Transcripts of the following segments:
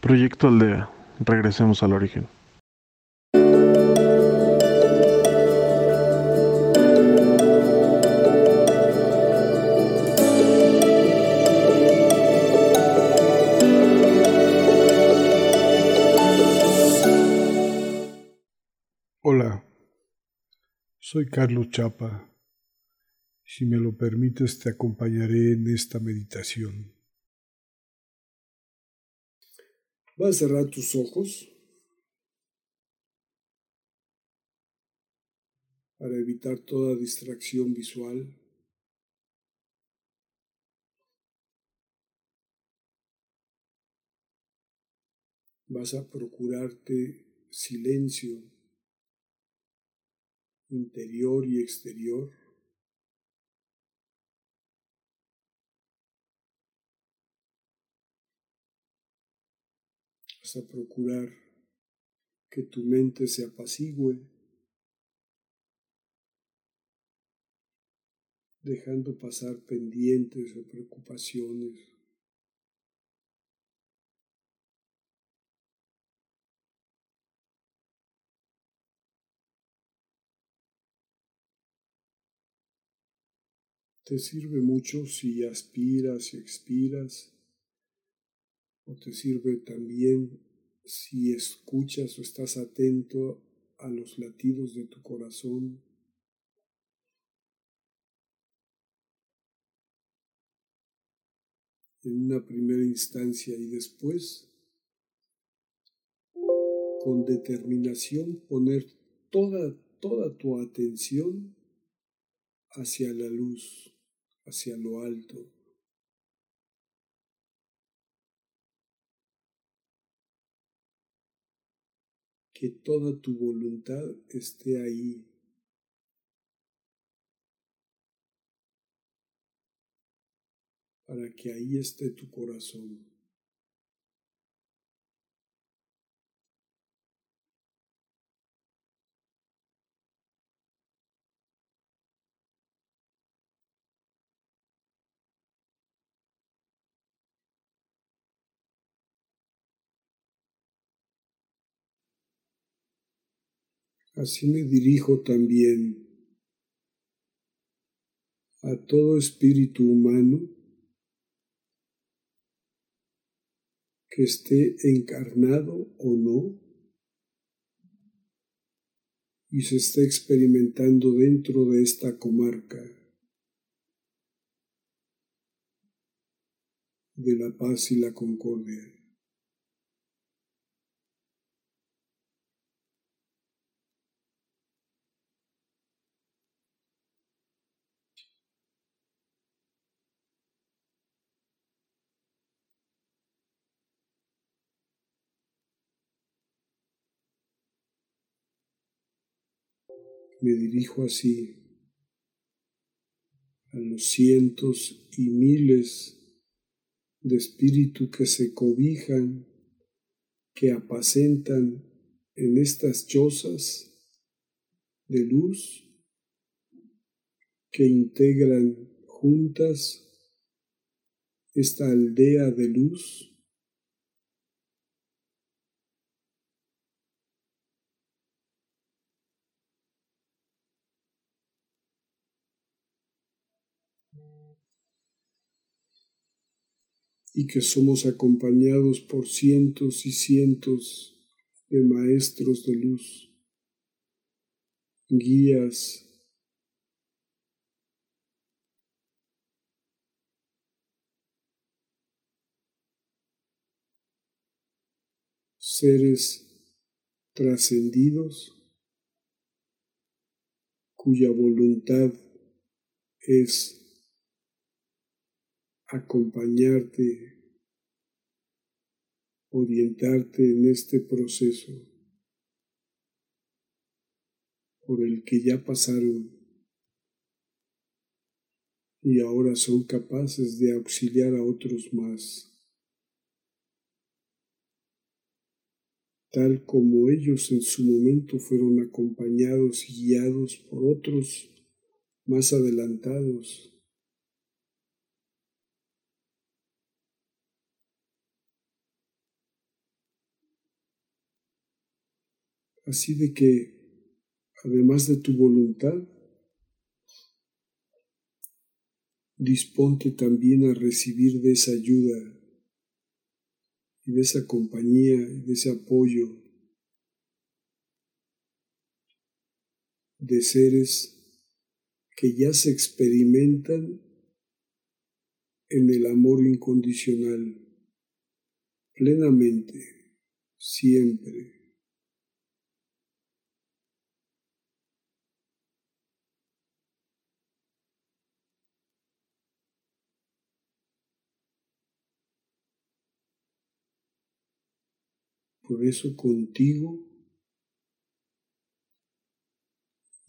Proyecto Aldea. Regresemos al origen. Hola, soy Carlos Chapa. Si me lo permites, te acompañaré en esta meditación. Vas a cerrar tus ojos para evitar toda distracción visual. Vas a procurarte silencio interior y exterior. A procurar que tu mente se apacigüe, dejando pasar pendientes o preocupaciones. Te sirve mucho si aspiras y expiras, o te sirve también si escuchas o estás atento a los latidos de tu corazón. En una primera instancia y después, con determinación, poner toda, toda tu atención hacia la luz hacia lo alto. Que toda tu voluntad esté ahí. Para que ahí esté tu corazón. Así me dirijo también a todo espíritu humano que esté encarnado o no y se esté experimentando dentro de esta comarca de la paz y la concordia. Me dirijo así a los cientos y miles de espíritus que se cobijan, que apacentan en estas chozas de luz, que integran juntas esta aldea de luz y que somos acompañados por cientos y cientos de maestros de luz, guías, seres trascendidos cuya voluntad es acompañarte, orientarte en este proceso por el que ya pasaron y ahora son capaces de auxiliar a otros más. tal como ellos en su momento fueron acompañados y guiados por otros más adelantados. Así de que, además de tu voluntad, disponte también a recibir de esa ayuda y de esa compañía y de ese apoyo de seres que ya se experimentan en el amor incondicional plenamente, siempre. Por eso contigo,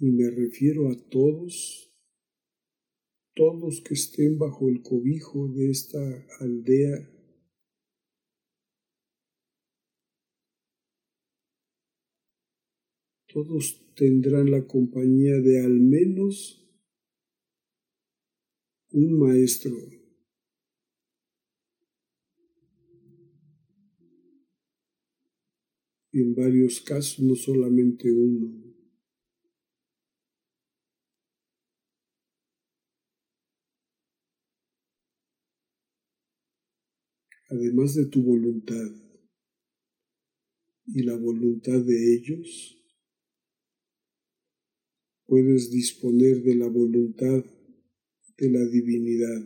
y me refiero a todos, todos que estén bajo el cobijo de esta aldea, todos tendrán la compañía de al menos un maestro en varios casos no solamente uno. Además de tu voluntad y la voluntad de ellos, puedes disponer de la voluntad de la divinidad,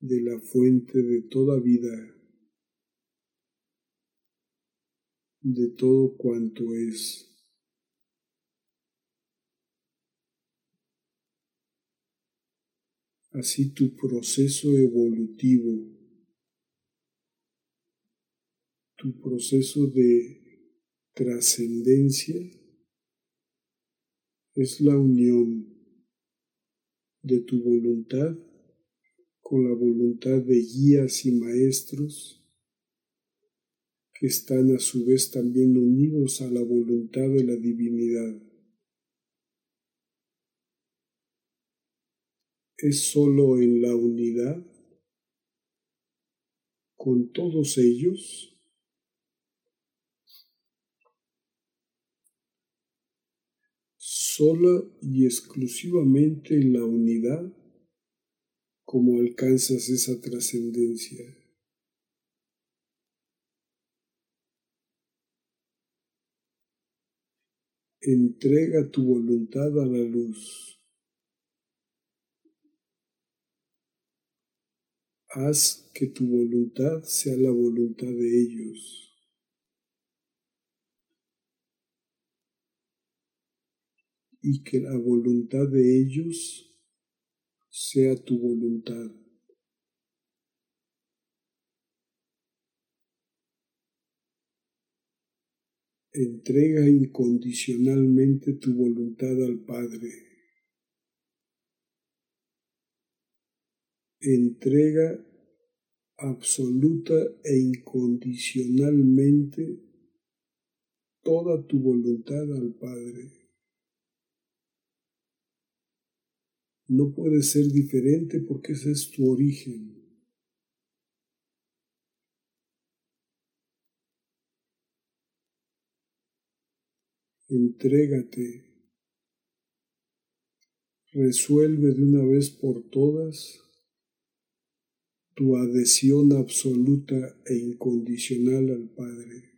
de la fuente de toda vida de todo cuanto es. Así tu proceso evolutivo, tu proceso de trascendencia es la unión de tu voluntad con la voluntad de guías y maestros que están a su vez también unidos a la voluntad de la divinidad. Es sólo en la unidad con todos ellos sola y exclusivamente en la unidad como alcanzas esa trascendencia. Entrega tu voluntad a la luz. Haz que tu voluntad sea la voluntad de ellos. Y que la voluntad de ellos sea tu voluntad. Entrega incondicionalmente tu voluntad al Padre. Entrega absoluta e incondicionalmente toda tu voluntad al Padre. No puede ser diferente porque ese es tu origen. Entrégate, resuelve de una vez por todas tu adhesión absoluta e incondicional al Padre.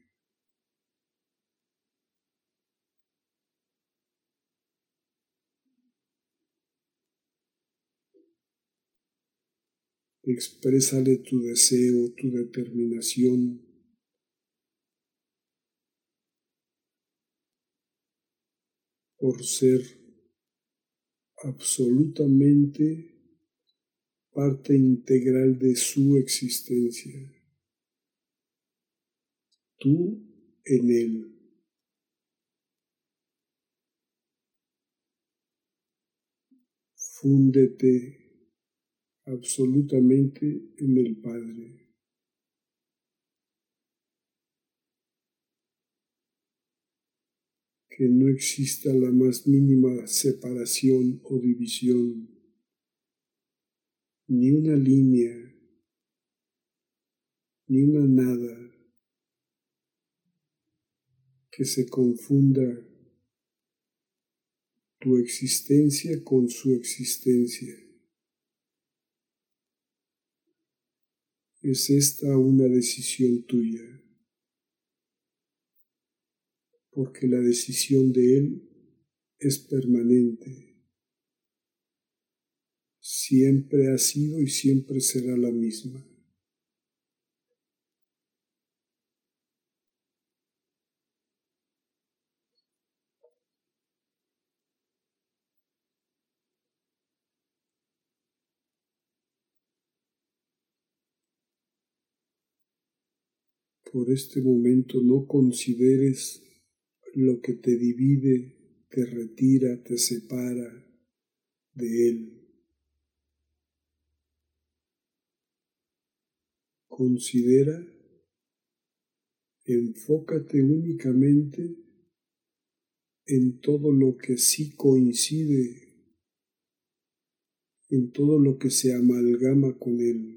Exprésale tu deseo, tu determinación por ser absolutamente parte integral de su existencia. Tú en Él. Fúndete absolutamente en el Padre. Que no exista la más mínima separación o división, ni una línea, ni una nada que se confunda tu existencia con su existencia. Es esta una decisión tuya, porque la decisión de Él es permanente. Siempre ha sido y siempre será la misma. por este momento no consideres lo que te divide, te retira, te separa de Él. Considera, enfócate únicamente en todo lo que sí coincide, en todo lo que se amalgama con Él.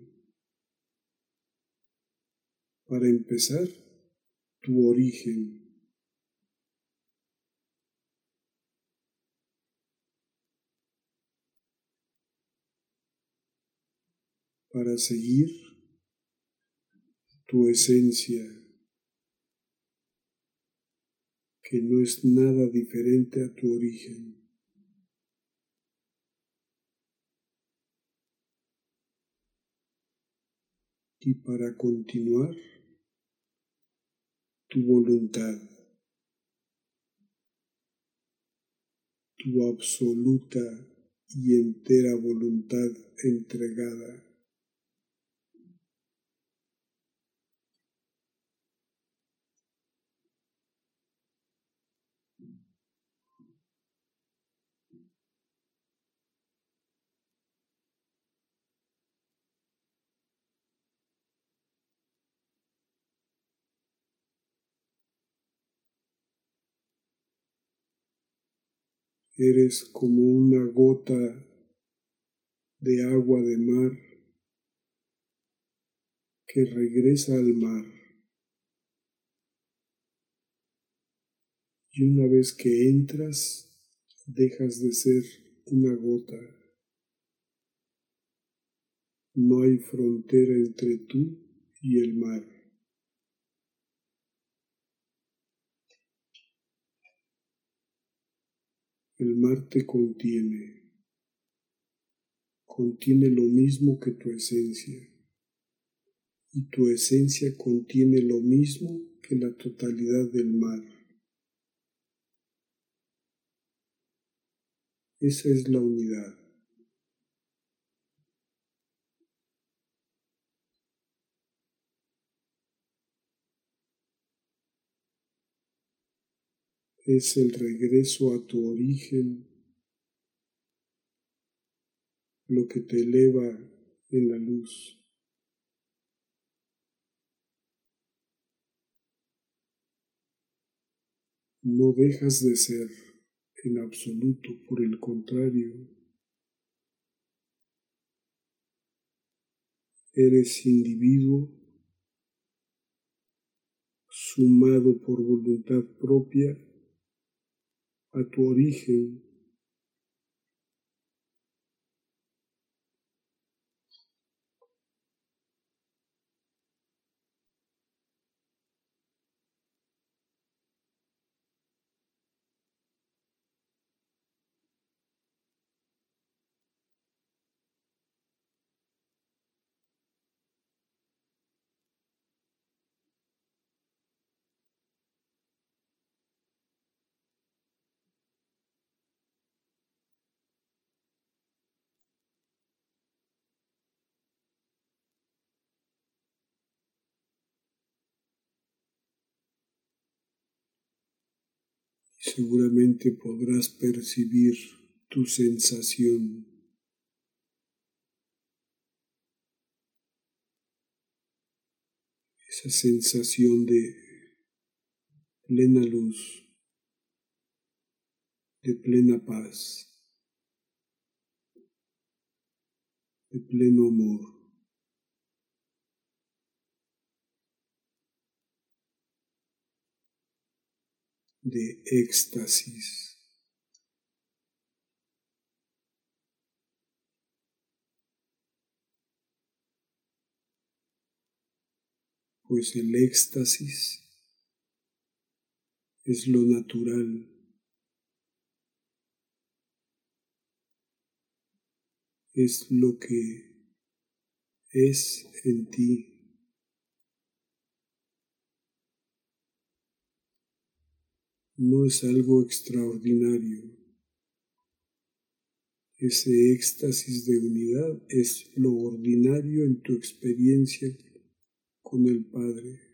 Para empezar, tu origen. Para seguir, tu esencia, que no es nada diferente a tu origen. Y para continuar, tu voluntad, tu absoluta y entera voluntad entregada. Eres como una gota de agua de mar que regresa al mar. Y una vez que entras, dejas de ser una gota. No hay frontera entre tú y el mar. El mar te contiene, contiene lo mismo que tu esencia, y tu esencia contiene lo mismo que la totalidad del mar. Esa es la unidad. Es el regreso a tu origen, lo que te eleva en la luz. No dejas de ser en absoluto, por el contrario, eres individuo sumado por voluntad propia a tu origen. Seguramente podrás percibir tu sensación. Esa sensación de plena luz, de plena paz, de pleno amor. De éxtasis. Pues el éxtasis es lo natural. Es lo que es en ti. No es algo extraordinario. Ese éxtasis de unidad es lo ordinario en tu experiencia con el Padre.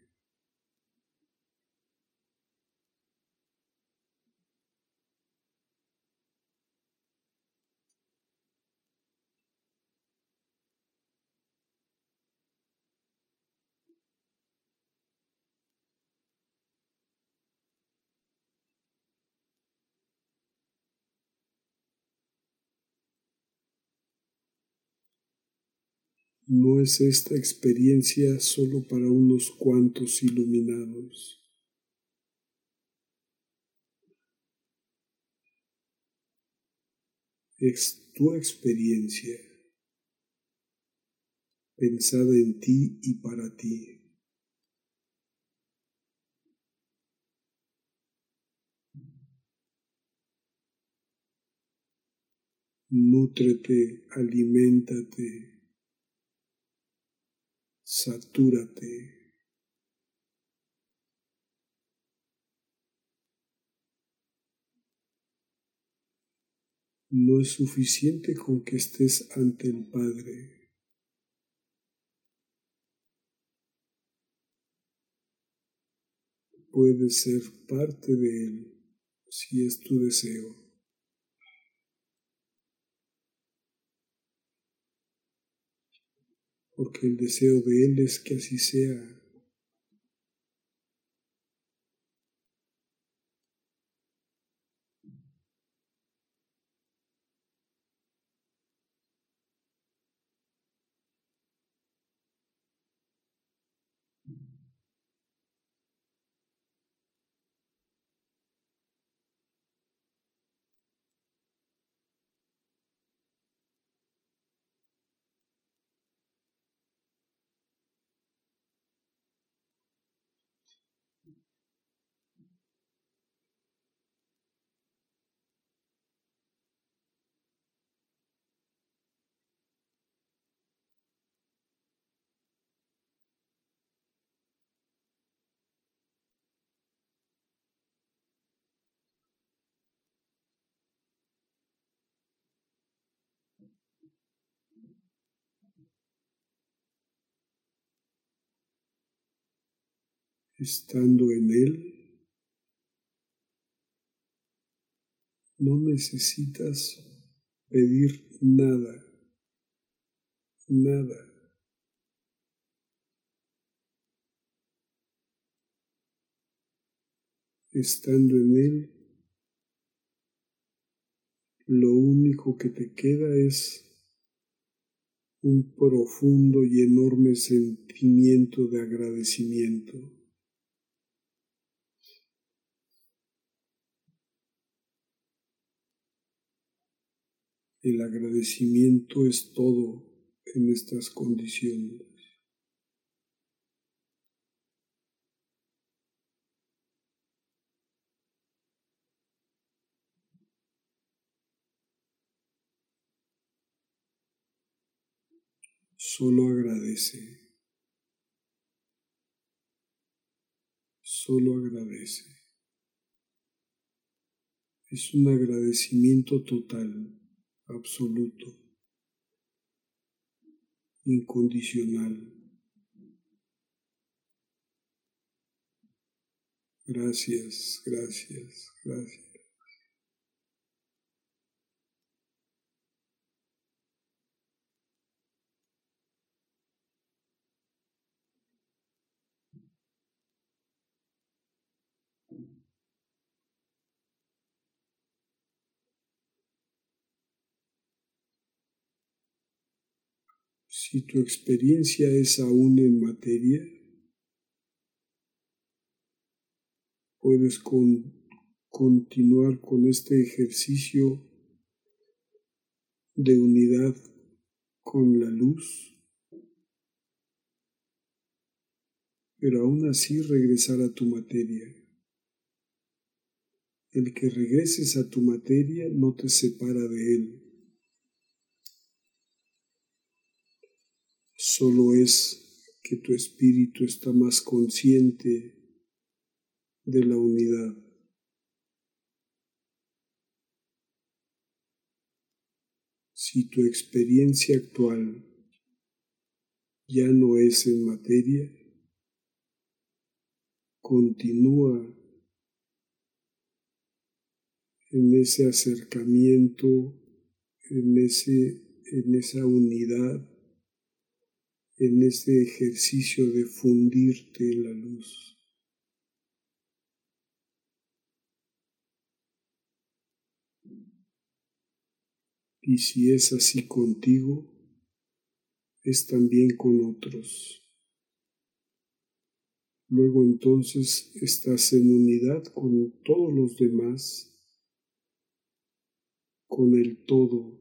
No es esta experiencia solo para unos cuantos iluminados. Es tu experiencia pensada en ti y para ti. Nútrete, aliméntate satúrate. No es suficiente con que estés ante el Padre. Puedes ser parte de Él si es tu deseo. Porque el deseo de Él es que así sea. Estando en Él, no necesitas pedir nada, nada. Estando en Él, lo único que te queda es un profundo y enorme sentimiento de agradecimiento. El agradecimiento es todo en estas condiciones. Solo agradece. Solo agradece. Es un agradecimiento total absoluto, incondicional. Gracias, gracias, gracias. Si tu experiencia es aún en materia, puedes con continuar con este ejercicio de unidad con la luz, pero aún así regresar a tu materia. El que regreses a tu materia no te separa de él. Solo es que tu espíritu está más consciente de la unidad. Si tu experiencia actual ya no es en materia, continúa en ese acercamiento, en, ese, en esa unidad, en ese ejercicio de fundirte en la luz. Y si es así contigo, es también con otros. Luego entonces estás en unidad con todos los demás con el todo,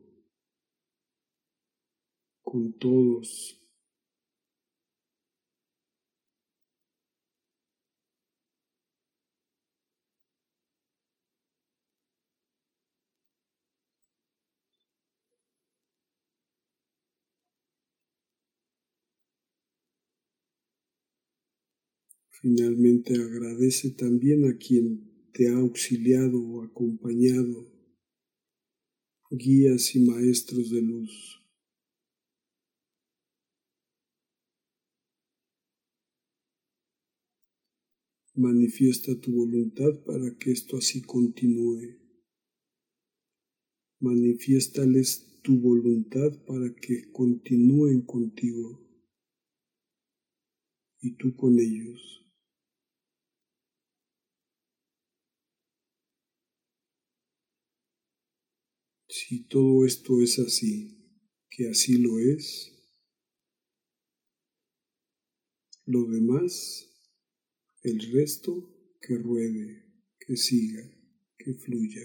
con todos. Finalmente agradece también a quien te ha auxiliado o acompañado guías y maestros de luz. Manifiesta tu voluntad para que esto así continúe. Manifiéstales tu voluntad para que continúen contigo y tú con ellos. Si todo esto es así, que así lo es, lo demás, el resto, que ruede, que siga, que fluya.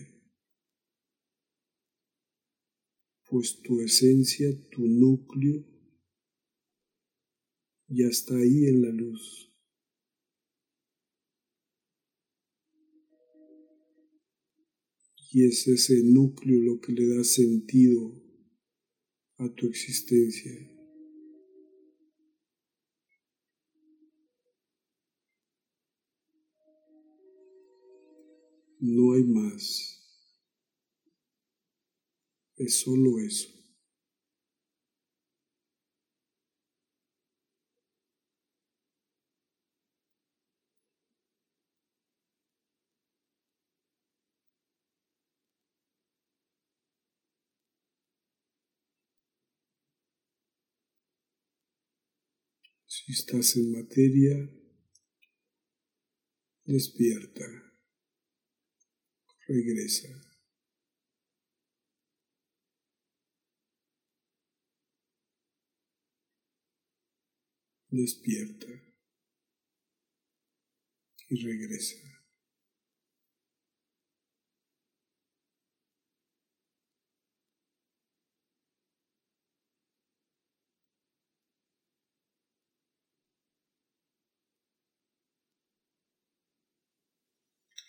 Pues tu esencia, tu núcleo, ya está ahí en la luz. Y es ese núcleo lo que le da sentido a tu existencia. No hay más. Es solo eso. Si estás en materia, despierta, regresa. Despierta y regresa.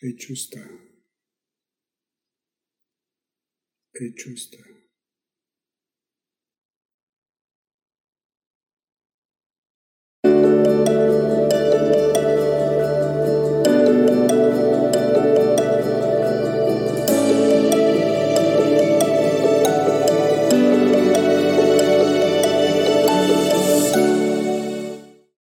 Hecho está. Hecho está.